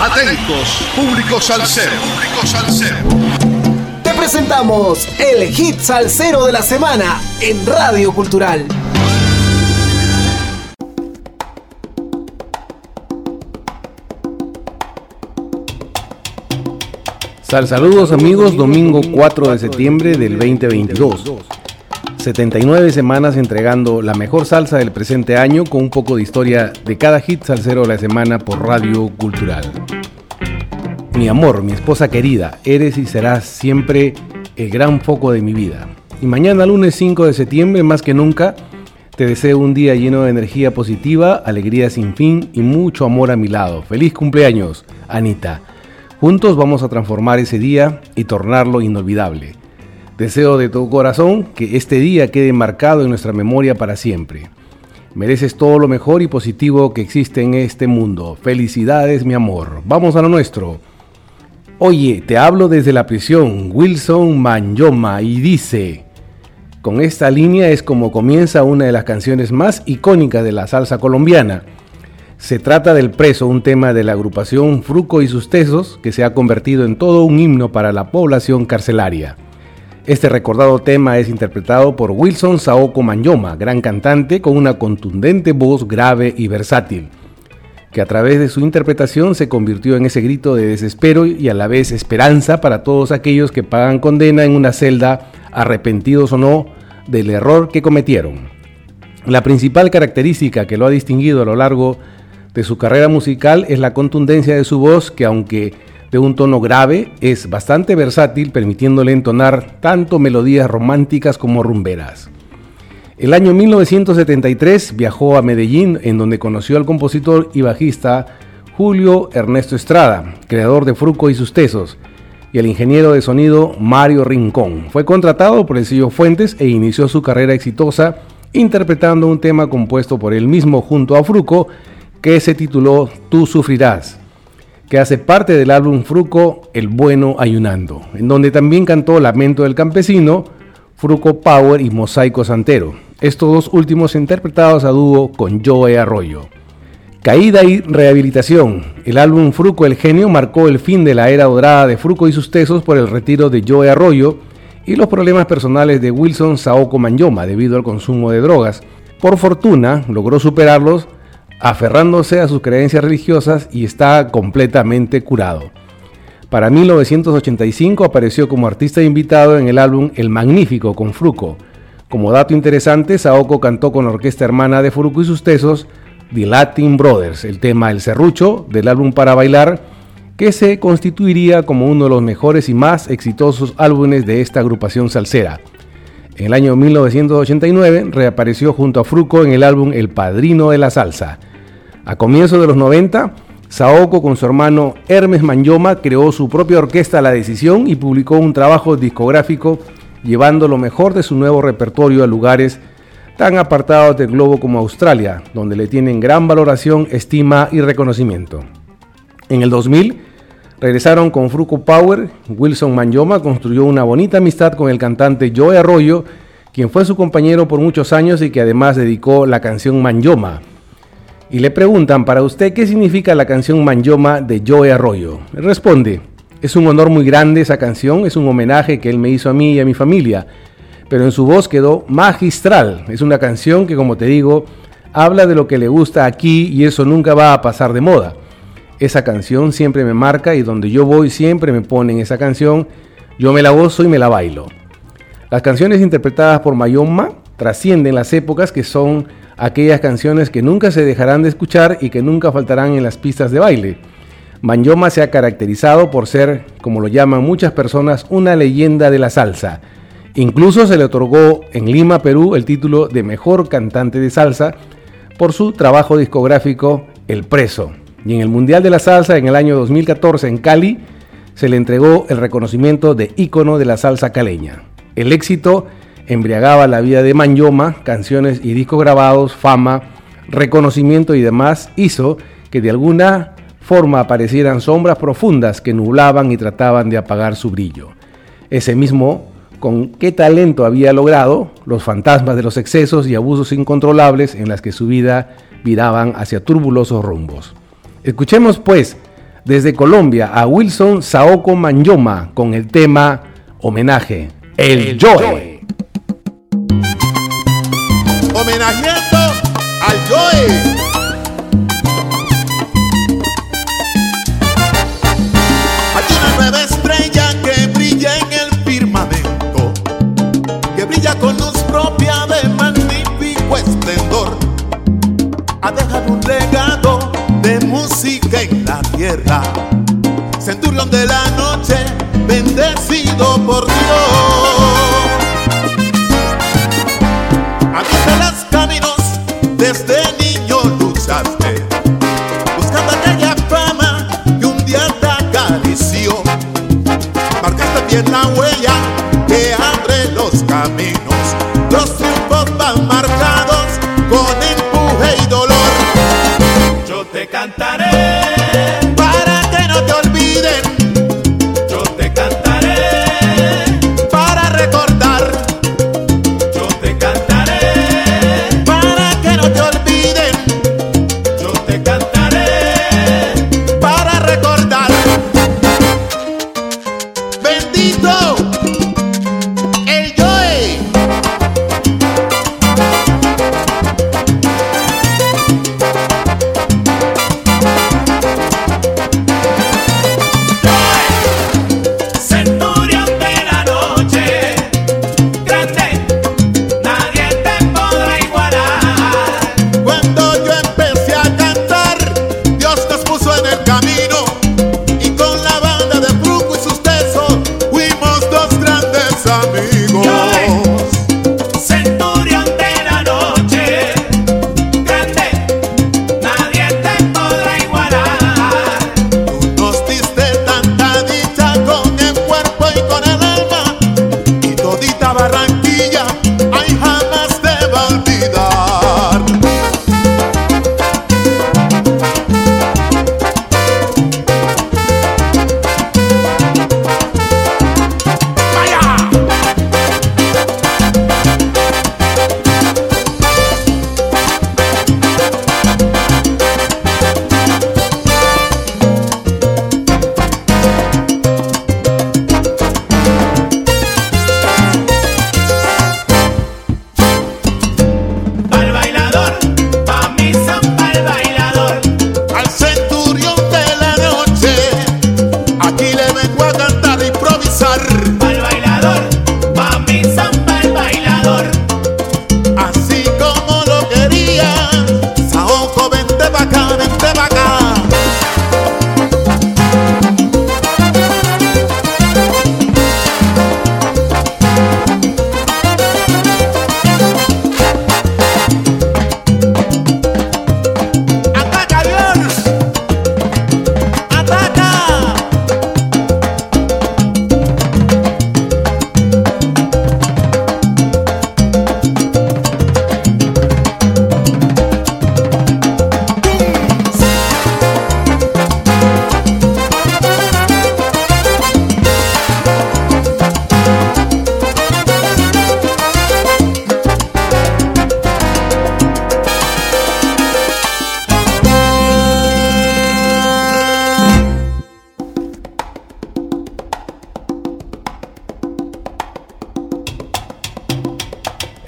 Atentos, público salsero. Público salsero. Te presentamos el hit salsero de la semana en Radio Cultural. Sal saludos amigos, domingo 4 de septiembre del 2022. 79 semanas entregando la mejor salsa del presente año con un poco de historia de cada hit salsero de la semana por Radio Cultural. Mi amor, mi esposa querida, eres y serás siempre el gran foco de mi vida. Y mañana lunes 5 de septiembre, más que nunca, te deseo un día lleno de energía positiva, alegría sin fin y mucho amor a mi lado. Feliz cumpleaños, Anita. Juntos vamos a transformar ese día y tornarlo inolvidable. Deseo de todo corazón que este día quede marcado en nuestra memoria para siempre. Mereces todo lo mejor y positivo que existe en este mundo. Felicidades, mi amor. Vamos a lo nuestro. Oye, te hablo desde la prisión, Wilson Manyoma, y dice, con esta línea es como comienza una de las canciones más icónicas de la salsa colombiana. Se trata del preso, un tema de la agrupación Fruco y sus Tesos que se ha convertido en todo un himno para la población carcelaria. Este recordado tema es interpretado por Wilson Saoko Manyoma, gran cantante con una contundente voz grave y versátil, que a través de su interpretación se convirtió en ese grito de desespero y a la vez esperanza para todos aquellos que pagan condena en una celda, arrepentidos o no del error que cometieron. La principal característica que lo ha distinguido a lo largo de su carrera musical es la contundencia de su voz que aunque de un tono grave, es bastante versátil, permitiéndole entonar tanto melodías románticas como rumberas. El año 1973 viajó a Medellín, en donde conoció al compositor y bajista Julio Ernesto Estrada, creador de Fruco y sus Tesos, y el ingeniero de sonido Mario Rincón. Fue contratado por el sello Fuentes e inició su carrera exitosa interpretando un tema compuesto por él mismo junto a Fruco que se tituló Tú sufrirás que hace parte del álbum Fruco El Bueno Ayunando, en donde también cantó Lamento del Campesino, Fruco Power y Mosaico Santero, estos dos últimos interpretados a dúo con Joe Arroyo. Caída y rehabilitación. El álbum Fruco el Genio marcó el fin de la era dorada de Fruco y sus tesos por el retiro de Joe Arroyo y los problemas personales de Wilson Saoko Manyoma debido al consumo de drogas. Por fortuna, logró superarlos aferrándose a sus creencias religiosas y está completamente curado. Para 1985 apareció como artista invitado en el álbum El Magnífico con Fruco. Como dato interesante, Saoko cantó con la orquesta hermana de Fruco y sus tesos, The Latin Brothers, el tema El Serrucho del álbum Para Bailar, que se constituiría como uno de los mejores y más exitosos álbumes de esta agrupación salsera. En el año 1989 reapareció junto a Fruco en el álbum El Padrino de la Salsa. A comienzos de los 90, Saoko con su hermano Hermes Manyoma creó su propia orquesta La Decisión y publicó un trabajo discográfico llevando lo mejor de su nuevo repertorio a lugares tan apartados del globo como Australia, donde le tienen gran valoración, estima y reconocimiento. En el 2000 regresaron con Fruco Power, Wilson Manyoma construyó una bonita amistad con el cantante Joe Arroyo, quien fue su compañero por muchos años y que además dedicó la canción Manyoma, y le preguntan, para usted, ¿qué significa la canción Manyoma de Joe Arroyo? Responde, es un honor muy grande esa canción, es un homenaje que él me hizo a mí y a mi familia, pero en su voz quedó magistral. Es una canción que, como te digo, habla de lo que le gusta aquí y eso nunca va a pasar de moda. Esa canción siempre me marca y donde yo voy siempre me ponen esa canción, yo me la gozo y me la bailo. Las canciones interpretadas por Mayoma trascienden las épocas que son aquellas canciones que nunca se dejarán de escuchar y que nunca faltarán en las pistas de baile. Manyoma se ha caracterizado por ser, como lo llaman muchas personas, una leyenda de la salsa. Incluso se le otorgó en Lima, Perú, el título de mejor cantante de salsa por su trabajo discográfico El Preso. Y en el Mundial de la Salsa en el año 2014 en Cali se le entregó el reconocimiento de ícono de la salsa caleña. El éxito embriagaba la vida de Manyoma, canciones y discos grabados, fama, reconocimiento y demás, hizo que de alguna forma aparecieran sombras profundas que nublaban y trataban de apagar su brillo. Ese mismo, con qué talento había logrado los fantasmas de los excesos y abusos incontrolables en las que su vida viraban hacia turbulosos rumbos. Escuchemos pues Desde Colombia a Wilson Saoko Manyoma con el tema homenaje, El Joe. Homenajeando al Joe. Hay una nueva estrella que brilla en el firmamento, que brilla con luz propia de magnífico esplendor. Ha dejado un legado de música en la tierra, centurión de la noche, bendecido por Dios. Marcaste bien la huella que abre los caminos. Los triunfos van marcados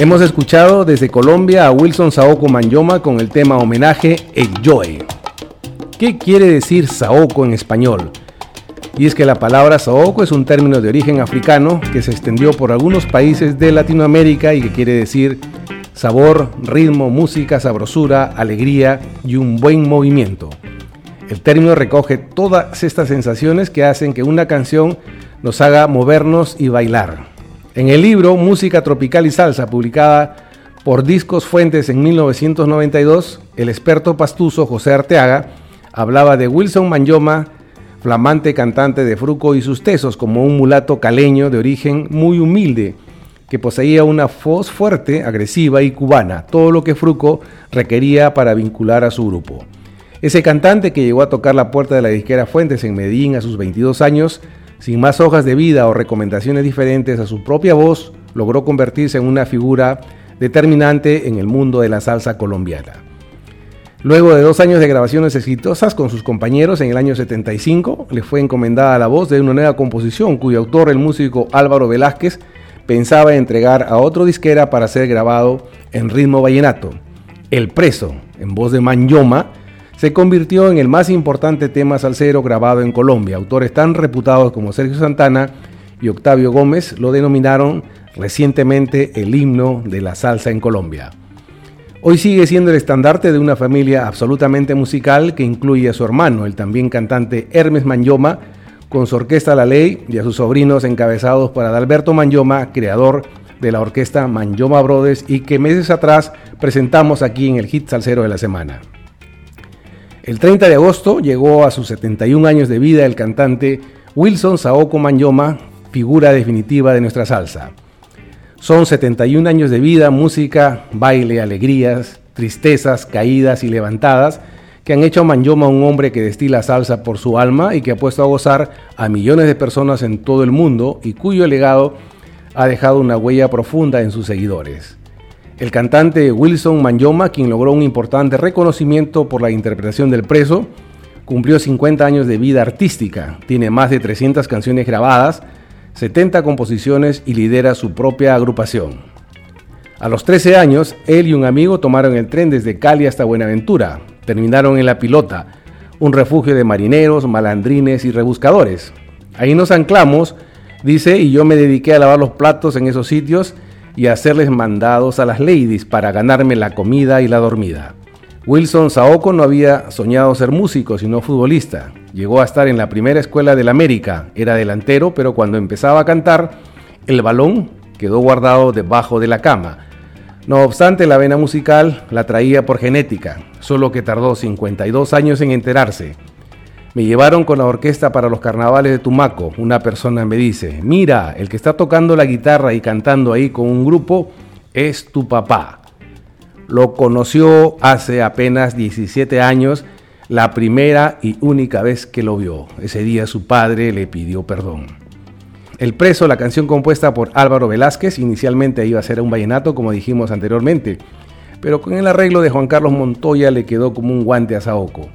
Hemos escuchado desde Colombia a Wilson Saoko Manyoma con el tema homenaje El Joe. ¿Qué quiere decir Saoko en español? Y es que la palabra Saoko es un término de origen africano que se extendió por algunos países de Latinoamérica y que quiere decir sabor, ritmo, música, sabrosura, alegría y un buen movimiento. El término recoge todas estas sensaciones que hacen que una canción nos haga movernos y bailar. En el libro Música Tropical y Salsa, publicada por Discos Fuentes en 1992, el experto pastuso José Arteaga hablaba de Wilson Manyoma, flamante cantante de Fruco y sus tesos, como un mulato caleño de origen muy humilde, que poseía una voz fuerte, agresiva y cubana, todo lo que Fruco requería para vincular a su grupo. Ese cantante que llegó a tocar la puerta de la disquera Fuentes en Medellín a sus 22 años, sin más hojas de vida o recomendaciones diferentes a su propia voz, logró convertirse en una figura determinante en el mundo de la salsa colombiana. Luego de dos años de grabaciones exitosas con sus compañeros en el año 75, le fue encomendada la voz de una nueva composición cuyo autor, el músico Álvaro Velázquez, pensaba entregar a otro disquera para ser grabado en ritmo vallenato. El Preso, en voz de Manyoma, se convirtió en el más importante tema salsero grabado en Colombia. Autores tan reputados como Sergio Santana y Octavio Gómez lo denominaron recientemente el himno de la salsa en Colombia. Hoy sigue siendo el estandarte de una familia absolutamente musical que incluye a su hermano, el también cantante Hermes Manyoma, con su orquesta La Ley y a sus sobrinos encabezados por Adalberto Manyoma, creador de la orquesta Manyoma Brothers y que meses atrás presentamos aquí en el hit salsero de la semana. El 30 de agosto llegó a sus 71 años de vida el cantante Wilson Saoko Manyoma, figura definitiva de nuestra salsa. Son 71 años de vida, música, baile, alegrías, tristezas, caídas y levantadas que han hecho a Manyoma un hombre que destila salsa por su alma y que ha puesto a gozar a millones de personas en todo el mundo y cuyo legado ha dejado una huella profunda en sus seguidores. El cantante Wilson Manyoma, quien logró un importante reconocimiento por la interpretación del preso, cumplió 50 años de vida artística, tiene más de 300 canciones grabadas, 70 composiciones y lidera su propia agrupación. A los 13 años, él y un amigo tomaron el tren desde Cali hasta Buenaventura. Terminaron en La Pilota, un refugio de marineros, malandrines y rebuscadores. Ahí nos anclamos, dice, y yo me dediqué a lavar los platos en esos sitios y hacerles mandados a las ladies para ganarme la comida y la dormida. Wilson Saoko no había soñado ser músico, sino futbolista. Llegó a estar en la primera escuela del América, era delantero, pero cuando empezaba a cantar, el balón quedó guardado debajo de la cama. No obstante, la vena musical la traía por genética, solo que tardó 52 años en enterarse. Me llevaron con la orquesta para los carnavales de Tumaco. Una persona me dice, mira, el que está tocando la guitarra y cantando ahí con un grupo es tu papá. Lo conoció hace apenas 17 años, la primera y única vez que lo vio. Ese día su padre le pidió perdón. El Preso, la canción compuesta por Álvaro Velázquez, inicialmente iba a ser un vallenato, como dijimos anteriormente, pero con el arreglo de Juan Carlos Montoya le quedó como un guante a Saoco.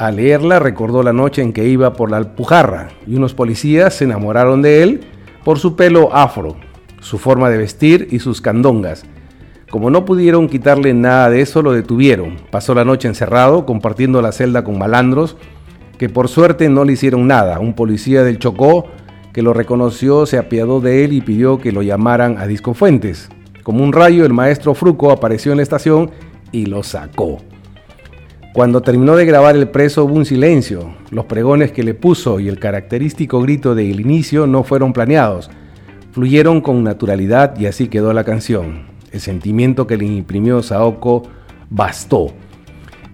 Al leerla recordó la noche en que iba por la Alpujarra y unos policías se enamoraron de él por su pelo afro, su forma de vestir y sus candongas. Como no pudieron quitarle nada de eso, lo detuvieron. Pasó la noche encerrado, compartiendo la celda con malandros, que por suerte no le hicieron nada. Un policía del Chocó, que lo reconoció, se apiadó de él y pidió que lo llamaran a Disco Fuentes. Como un rayo, el maestro Fruco apareció en la estación y lo sacó. Cuando terminó de grabar el preso hubo un silencio. Los pregones que le puso y el característico grito del inicio no fueron planeados. Fluyeron con naturalidad y así quedó la canción. El sentimiento que le imprimió Saoko bastó.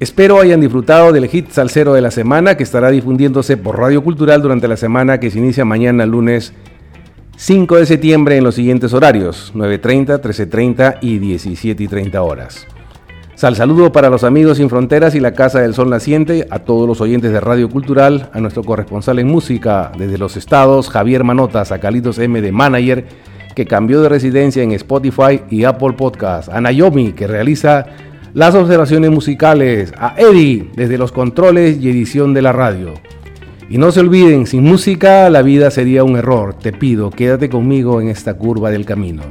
Espero hayan disfrutado del hit salsero de la semana que estará difundiéndose por Radio Cultural durante la semana que se inicia mañana lunes 5 de septiembre en los siguientes horarios, 9.30, 13.30 y 17.30 horas. Sal saludo para los amigos sin fronteras y la Casa del Sol Naciente, a todos los oyentes de Radio Cultural, a nuestro corresponsal en música desde los estados, Javier Manotas, a Calitos M de Manager que cambió de residencia en Spotify y Apple Podcast, a Naomi, que realiza las observaciones musicales, a Eddie, desde los controles y edición de la radio. Y no se olviden, sin música la vida sería un error. Te pido, quédate conmigo en esta curva del camino.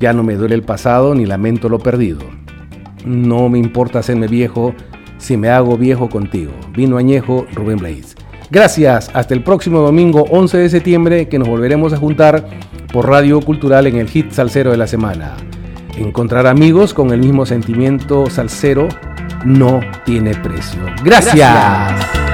Ya no me duele el pasado ni lamento lo perdido. No me importa hacerme viejo si me hago viejo contigo. Vino añejo Rubén Blaze. Gracias, hasta el próximo domingo 11 de septiembre que nos volveremos a juntar por Radio Cultural en el hit salsero de la semana. Encontrar amigos con el mismo sentimiento salsero no tiene precio. Gracias.